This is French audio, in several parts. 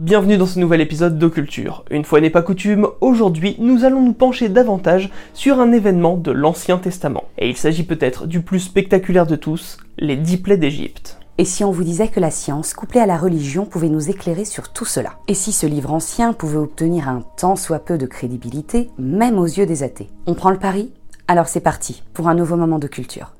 Bienvenue dans ce nouvel épisode d'Occulture. Une fois n'est pas coutume, aujourd'hui nous allons nous pencher davantage sur un événement de l'Ancien Testament. Et il s'agit peut-être du plus spectaculaire de tous, les dix plaies d'Égypte. Et si on vous disait que la science, couplée à la religion, pouvait nous éclairer sur tout cela? Et si ce livre ancien pouvait obtenir un tant soit peu de crédibilité, même aux yeux des athées? On prend le pari? Alors c'est parti pour un nouveau moment de culture.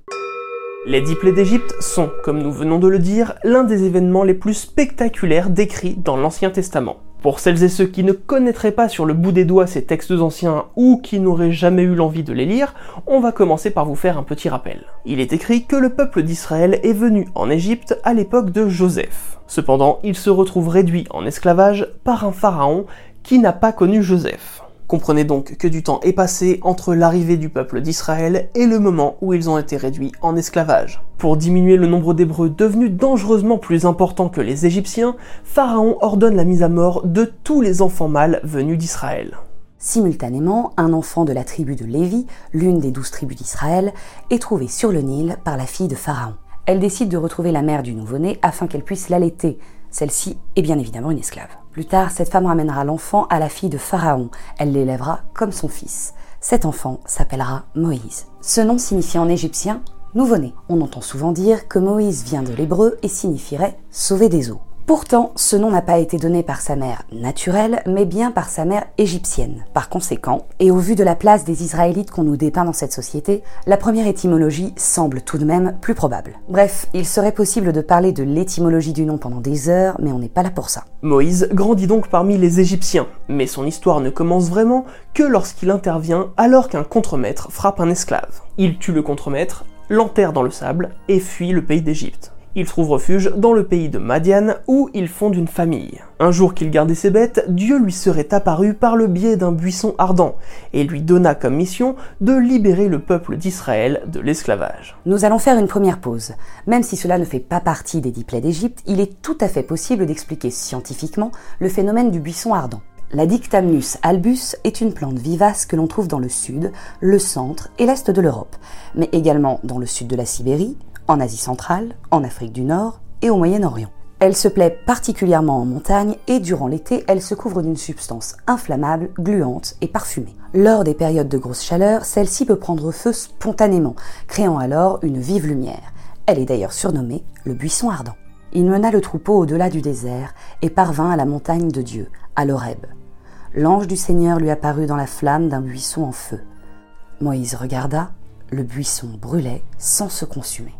Les dix plaies d'Égypte sont, comme nous venons de le dire, l'un des événements les plus spectaculaires décrits dans l'Ancien Testament. Pour celles et ceux qui ne connaîtraient pas sur le bout des doigts ces textes anciens ou qui n'auraient jamais eu l'envie de les lire, on va commencer par vous faire un petit rappel. Il est écrit que le peuple d'Israël est venu en Égypte à l'époque de Joseph. Cependant, il se retrouve réduit en esclavage par un pharaon qui n'a pas connu Joseph. Comprenez donc que du temps est passé entre l'arrivée du peuple d'Israël et le moment où ils ont été réduits en esclavage. Pour diminuer le nombre d'Hébreux devenus dangereusement plus importants que les Égyptiens, Pharaon ordonne la mise à mort de tous les enfants mâles venus d'Israël. Simultanément, un enfant de la tribu de Lévi, l'une des douze tribus d'Israël, est trouvé sur le Nil par la fille de Pharaon. Elle décide de retrouver la mère du nouveau-né afin qu'elle puisse l'allaiter. Celle-ci est bien évidemment une esclave. Plus tard, cette femme ramènera l'enfant à la fille de Pharaon. Elle l'élèvera comme son fils. Cet enfant s'appellera Moïse. Ce nom signifie en égyptien nouveau-né. On entend souvent dire que Moïse vient de l'hébreu et signifierait sauver des eaux. Pourtant, ce nom n'a pas été donné par sa mère naturelle, mais bien par sa mère égyptienne. Par conséquent, et au vu de la place des Israélites qu'on nous dépeint dans cette société, la première étymologie semble tout de même plus probable. Bref, il serait possible de parler de l'étymologie du nom pendant des heures, mais on n'est pas là pour ça. Moïse grandit donc parmi les Égyptiens, mais son histoire ne commence vraiment que lorsqu'il intervient alors qu'un contremaître frappe un esclave. Il tue le contremaître, l'enterre dans le sable et fuit le pays d'Égypte. Il trouve refuge dans le pays de Madian où il fonde une famille. Un jour qu'il gardait ses bêtes, Dieu lui serait apparu par le biais d'un buisson ardent et lui donna comme mission de libérer le peuple d'Israël de l'esclavage. Nous allons faire une première pause. Même si cela ne fait pas partie des dix plaies d'Égypte, il est tout à fait possible d'expliquer scientifiquement le phénomène du buisson ardent. La Dictamnus albus est une plante vivace que l'on trouve dans le sud, le centre et l'est de l'Europe, mais également dans le sud de la Sibérie, en Asie centrale, en Afrique du Nord et au Moyen-Orient. Elle se plaît particulièrement en montagne et durant l'été, elle se couvre d'une substance inflammable, gluante et parfumée. Lors des périodes de grosse chaleur, celle-ci peut prendre feu spontanément, créant alors une vive lumière. Elle est d'ailleurs surnommée le buisson ardent. Il mena le troupeau au-delà du désert et parvint à la montagne de Dieu, à l'Horeb. L'ange du Seigneur lui apparut dans la flamme d'un buisson en feu. Moïse regarda, le buisson brûlait sans se consumer.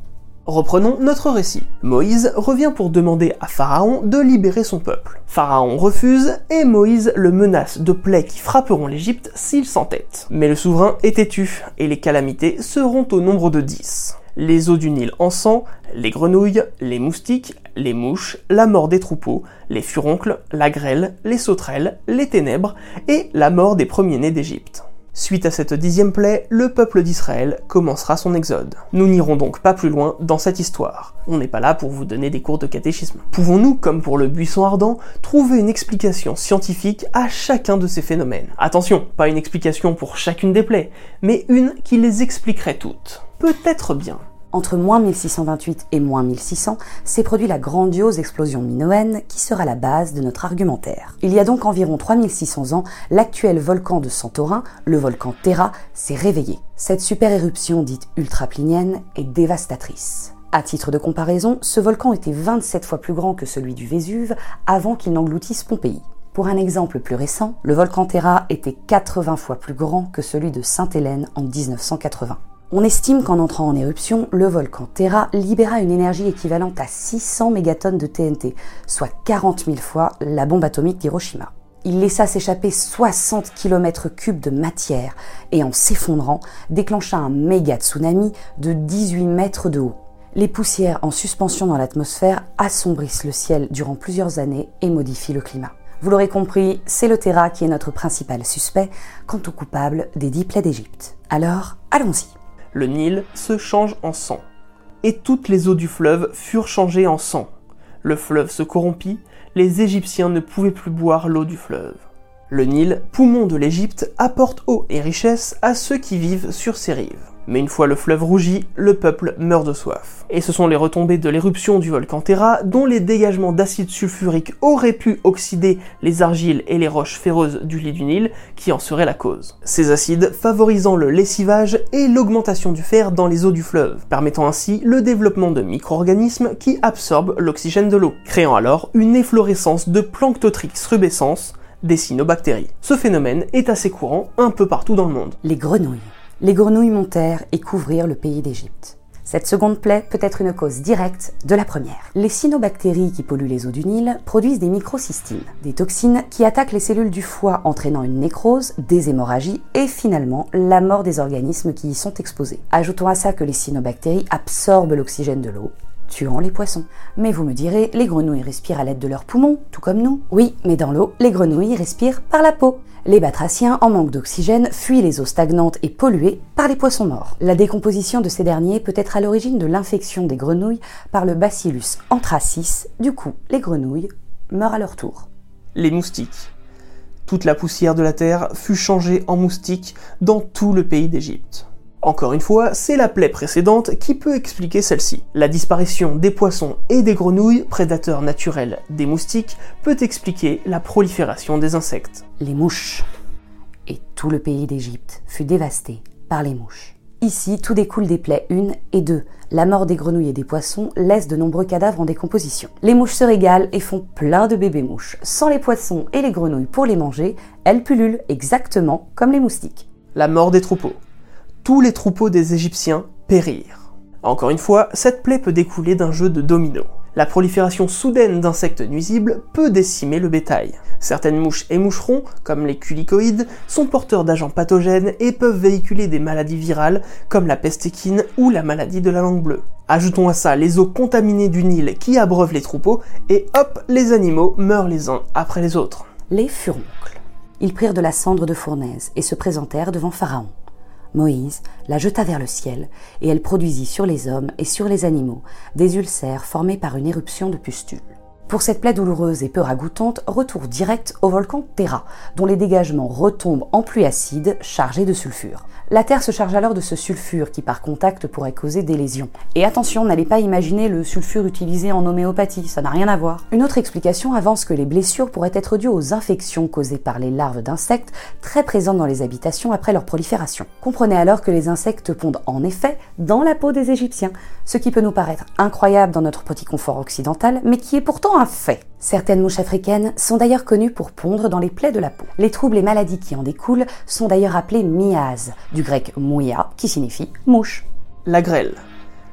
Reprenons notre récit. Moïse revient pour demander à Pharaon de libérer son peuple. Pharaon refuse et Moïse le menace de plaies qui frapperont l'Égypte s'il s'entête. Mais le souverain est têtu et les calamités seront au nombre de 10. Les eaux du Nil en sang, les grenouilles, les moustiques, les mouches, la mort des troupeaux, les furoncles, la grêle, les sauterelles, les ténèbres et la mort des premiers-nés d'Égypte. Suite à cette dixième plaie, le peuple d'Israël commencera son exode. Nous n'irons donc pas plus loin dans cette histoire. On n'est pas là pour vous donner des cours de catéchisme. Pouvons-nous, comme pour le buisson ardent, trouver une explication scientifique à chacun de ces phénomènes? Attention, pas une explication pour chacune des plaies, mais une qui les expliquerait toutes. Peut-être bien. Entre moins 1628 et moins 1600 s'est produit la grandiose explosion minoenne qui sera la base de notre argumentaire. Il y a donc environ 3600 ans, l'actuel volcan de Santorin, le volcan Terra, s'est réveillé. Cette super éruption dite ultraplinienne est dévastatrice. À titre de comparaison, ce volcan était 27 fois plus grand que celui du Vésuve avant qu'il n'engloutisse Pompéi. Pour un exemple plus récent, le volcan Terra était 80 fois plus grand que celui de Sainte-Hélène en 1980. On estime qu'en entrant en éruption, le volcan Terra libéra une énergie équivalente à 600 mégatonnes de TNT, soit 40 000 fois la bombe atomique d'Hiroshima. Il laissa s'échapper 60 km cubes de matière et en s'effondrant, déclencha un méga tsunami de 18 mètres de haut. Les poussières en suspension dans l'atmosphère assombrissent le ciel durant plusieurs années et modifient le climat. Vous l'aurez compris, c'est le Terra qui est notre principal suspect quant au coupable des dix plaies d'Égypte. Alors, allons-y le Nil se change en sang. Et toutes les eaux du fleuve furent changées en sang. Le fleuve se corrompit, les Égyptiens ne pouvaient plus boire l'eau du fleuve. Le Nil, poumon de l'Égypte, apporte eau et richesse à ceux qui vivent sur ses rives. Mais une fois le fleuve rougi, le peuple meurt de soif. Et ce sont les retombées de l'éruption du volcan Terra, dont les dégagements d'acide sulfurique auraient pu oxyder les argiles et les roches ferreuses du lit du Nil, qui en seraient la cause. Ces acides favorisant le lessivage et l'augmentation du fer dans les eaux du fleuve, permettant ainsi le développement de micro-organismes qui absorbent l'oxygène de l'eau, créant alors une efflorescence de Planctotrix rubescens, des cyanobactéries. Ce phénomène est assez courant un peu partout dans le monde. Les grenouilles les grenouilles montèrent et couvrirent le pays d'Égypte. Cette seconde plaie peut être une cause directe de la première. Les cyanobactéries qui polluent les eaux du Nil produisent des microcystines, des toxines qui attaquent les cellules du foie entraînant une nécrose, des hémorragies et finalement la mort des organismes qui y sont exposés. Ajoutons à ça que les cyanobactéries absorbent l'oxygène de l'eau tuant les poissons. Mais vous me direz, les grenouilles respirent à l'aide de leurs poumons, tout comme nous. Oui, mais dans l'eau, les grenouilles respirent par la peau. Les batraciens, en manque d'oxygène, fuient les eaux stagnantes et polluées par les poissons morts. La décomposition de ces derniers peut être à l'origine de l'infection des grenouilles par le bacillus anthracis. Du coup, les grenouilles meurent à leur tour. Les moustiques. Toute la poussière de la terre fut changée en moustiques dans tout le pays d'Égypte. Encore une fois, c'est la plaie précédente qui peut expliquer celle-ci. La disparition des poissons et des grenouilles, prédateurs naturels des moustiques, peut expliquer la prolifération des insectes. Les mouches. Et tout le pays d'Égypte fut dévasté par les mouches. Ici, tout découle des plaies 1 et 2. La mort des grenouilles et des poissons laisse de nombreux cadavres en décomposition. Les mouches se régalent et font plein de bébés mouches. Sans les poissons et les grenouilles pour les manger, elles pullulent exactement comme les moustiques. La mort des troupeaux tous les troupeaux des Égyptiens périrent. Encore une fois, cette plaie peut découler d'un jeu de domino. La prolifération soudaine d'insectes nuisibles peut décimer le bétail. Certaines mouches et moucherons, comme les culicoïdes, sont porteurs d'agents pathogènes et peuvent véhiculer des maladies virales comme la peste équine ou la maladie de la langue bleue. Ajoutons à ça les eaux contaminées du Nil qui abreuvent les troupeaux et hop, les animaux meurent les uns après les autres. Les furoncles. Ils prirent de la cendre de fournaise et se présentèrent devant Pharaon. Moïse la jeta vers le ciel, et elle produisit sur les hommes et sur les animaux des ulcères formés par une éruption de pustules. Pour cette plaie douloureuse et peu ragoûtante, retour direct au volcan Terra, dont les dégagements retombent en pluie acide chargée de sulfure. La Terre se charge alors de ce sulfure qui par contact pourrait causer des lésions. Et attention, n'allez pas imaginer le sulfure utilisé en homéopathie, ça n'a rien à voir. Une autre explication avance que les blessures pourraient être dues aux infections causées par les larves d'insectes très présentes dans les habitations après leur prolifération. Comprenez alors que les insectes pondent en effet dans la peau des Égyptiens, ce qui peut nous paraître incroyable dans notre petit confort occidental, mais qui est pourtant Certaines mouches africaines sont d'ailleurs connues pour pondre dans les plaies de la peau. Les troubles et maladies qui en découlent sont d'ailleurs appelés miasmes, du grec mouia qui signifie mouche. La grêle.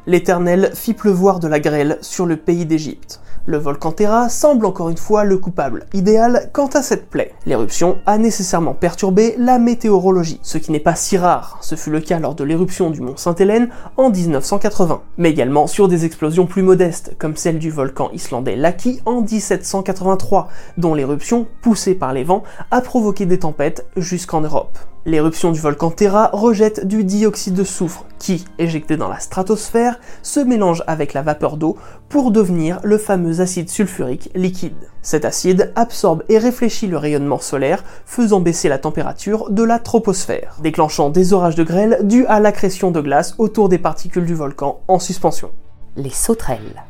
L'Éternel fit pleuvoir de la grêle sur le pays d'Égypte. Le volcan Terra semble encore une fois le coupable idéal quant à cette plaie. L'éruption a nécessairement perturbé la météorologie, ce qui n'est pas si rare, ce fut le cas lors de l'éruption du mont Sainte-Hélène en 1980, mais également sur des explosions plus modestes, comme celle du volcan islandais Laki en 1783, dont l'éruption, poussée par les vents, a provoqué des tempêtes jusqu'en Europe. L'éruption du volcan Terra rejette du dioxyde de soufre qui, éjecté dans la stratosphère, se mélange avec la vapeur d'eau pour devenir le fameux acide sulfurique liquide. Cet acide absorbe et réfléchit le rayonnement solaire, faisant baisser la température de la troposphère, déclenchant des orages de grêle dus à l'accrétion de glace autour des particules du volcan en suspension. Les sauterelles.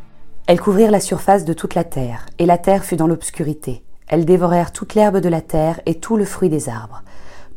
Elles couvrirent la surface de toute la terre, et la terre fut dans l'obscurité. Elles dévorèrent toute l'herbe de la terre et tout le fruit des arbres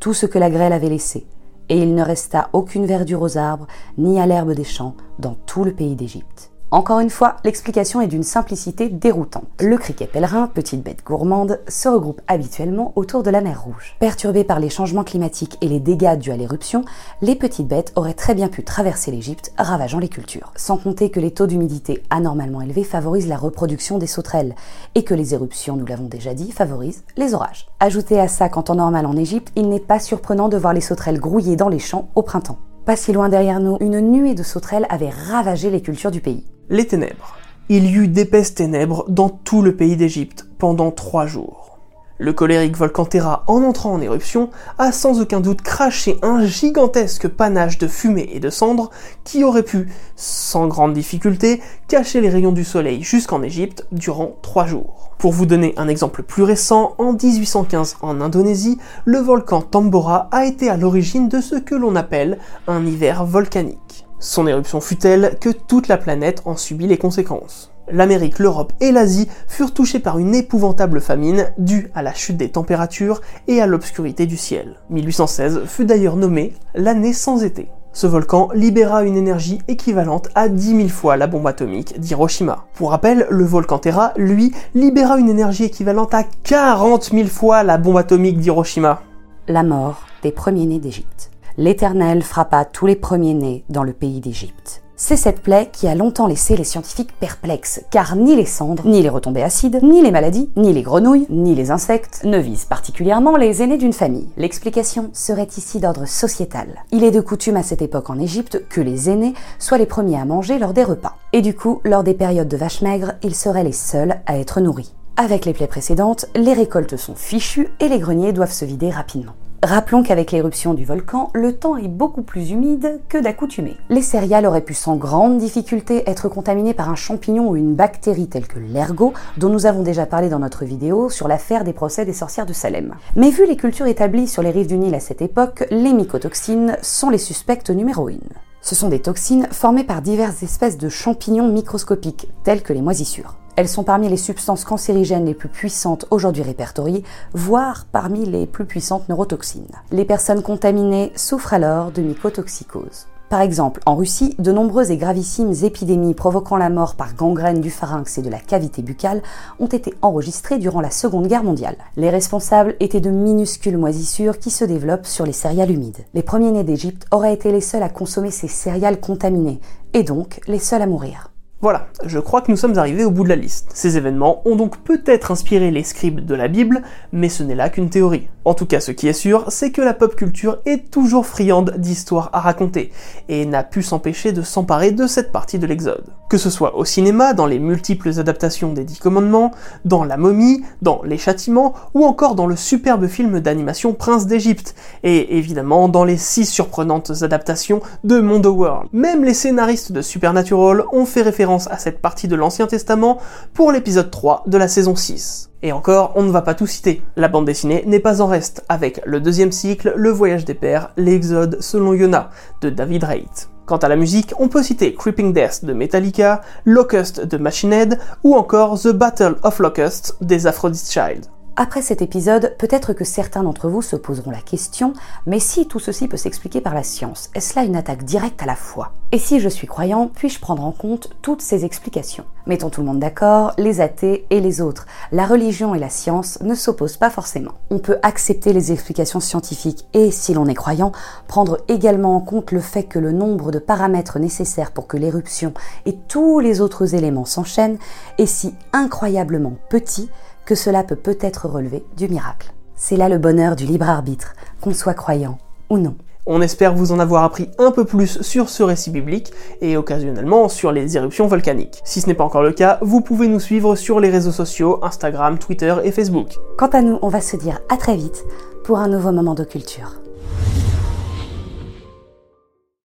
tout ce que la grêle avait laissé, et il ne resta aucune verdure aux arbres, ni à l'herbe des champs, dans tout le pays d'Égypte. Encore une fois, l'explication est d'une simplicité déroutante. Le criquet pèlerin, petite bête gourmande, se regroupe habituellement autour de la mer Rouge. Perturbé par les changements climatiques et les dégâts dus à l'éruption, les petites bêtes auraient très bien pu traverser l'Égypte, ravageant les cultures. Sans compter que les taux d'humidité anormalement élevés favorisent la reproduction des sauterelles, et que les éruptions, nous l'avons déjà dit, favorisent les orages. Ajoutez à ça qu'en temps normal en Égypte, il n'est pas surprenant de voir les sauterelles grouiller dans les champs au printemps. Pas si loin derrière nous, une nuée de sauterelles avait ravagé les cultures du pays. Les ténèbres. Il y eut d'épaisses ténèbres dans tout le pays d'Égypte pendant trois jours. Le colérique volcan Terra, en entrant en éruption, a sans aucun doute craché un gigantesque panache de fumée et de cendres qui aurait pu, sans grande difficulté, cacher les rayons du soleil jusqu'en Égypte durant trois jours. Pour vous donner un exemple plus récent, en 1815 en Indonésie, le volcan Tambora a été à l'origine de ce que l'on appelle un hiver volcanique. Son éruption fut telle que toute la planète en subit les conséquences. L'Amérique, l'Europe et l'Asie furent touchés par une épouvantable famine due à la chute des températures et à l'obscurité du ciel. 1816 fut d'ailleurs nommé l'année sans été. Ce volcan libéra une énergie équivalente à 10 000 fois la bombe atomique d'Hiroshima. Pour rappel, le volcan Terra, lui, libéra une énergie équivalente à 40 000 fois la bombe atomique d'Hiroshima. La mort des premiers-nés d'Égypte. L'Éternel frappa tous les premiers-nés dans le pays d'Égypte. C'est cette plaie qui a longtemps laissé les scientifiques perplexes, car ni les cendres, ni les retombées acides, ni les maladies, ni les grenouilles, ni les insectes ne visent particulièrement les aînés d'une famille. L'explication serait ici d'ordre sociétal. Il est de coutume à cette époque en Égypte que les aînés soient les premiers à manger lors des repas. Et du coup, lors des périodes de vaches maigres, ils seraient les seuls à être nourris. Avec les plaies précédentes, les récoltes sont fichues et les greniers doivent se vider rapidement. Rappelons qu'avec l'éruption du volcan, le temps est beaucoup plus humide que d'accoutumée. Les céréales auraient pu sans grande difficulté être contaminées par un champignon ou une bactérie telle que l'ergot, dont nous avons déjà parlé dans notre vidéo sur l'affaire des procès des sorcières de Salem. Mais vu les cultures établies sur les rives du Nil à cette époque, les mycotoxines sont les suspectes numéro 1. Ce sont des toxines formées par diverses espèces de champignons microscopiques, tels que les moisissures. Elles sont parmi les substances cancérigènes les plus puissantes aujourd'hui répertoriées, voire parmi les plus puissantes neurotoxines. Les personnes contaminées souffrent alors de mycotoxicose. Par exemple, en Russie, de nombreuses et gravissimes épidémies provoquant la mort par gangrène du pharynx et de la cavité buccale ont été enregistrées durant la Seconde Guerre mondiale. Les responsables étaient de minuscules moisissures qui se développent sur les céréales humides. Les premiers-nés d'Égypte auraient été les seuls à consommer ces céréales contaminées, et donc les seuls à mourir. Voilà, je crois que nous sommes arrivés au bout de la liste. Ces événements ont donc peut-être inspiré les scribes de la Bible, mais ce n'est là qu'une théorie. En tout cas, ce qui est sûr, c'est que la pop culture est toujours friande d'histoires à raconter, et n'a pu s'empêcher de s'emparer de cette partie de l'Exode. Que ce soit au cinéma, dans les multiples adaptations des Dix Commandements, dans La Momie, dans Les Châtiments, ou encore dans le superbe film d'animation Prince d'Égypte, et évidemment dans les six surprenantes adaptations de Mondo World. Même les scénaristes de Supernatural ont fait référence à cette partie de l'Ancien Testament pour l'épisode 3 de la saison 6. Et encore, on ne va pas tout citer. La bande dessinée n'est pas en reste, avec le deuxième cycle, Le Voyage des Pères, l'Exode selon Yona, de David Raitt. Quant à la musique, on peut citer Creeping Death de Metallica, Locust de Machine Head, ou encore The Battle of Locust des Aphrodite Child. Après cet épisode, peut-être que certains d'entre vous se poseront la question, mais si tout ceci peut s'expliquer par la science, est-ce là une attaque directe à la foi? Et si je suis croyant, puis-je prendre en compte toutes ces explications? Mettons tout le monde d'accord, les athées et les autres. La religion et la science ne s'opposent pas forcément. On peut accepter les explications scientifiques et, si l'on est croyant, prendre également en compte le fait que le nombre de paramètres nécessaires pour que l'éruption et tous les autres éléments s'enchaînent est si incroyablement petit que cela peut peut-être relever du miracle. C'est là le bonheur du libre arbitre, qu'on soit croyant ou non. On espère vous en avoir appris un peu plus sur ce récit biblique et occasionnellement sur les éruptions volcaniques. Si ce n'est pas encore le cas, vous pouvez nous suivre sur les réseaux sociaux Instagram, Twitter et Facebook. Quant à nous, on va se dire à très vite pour un nouveau moment de culture.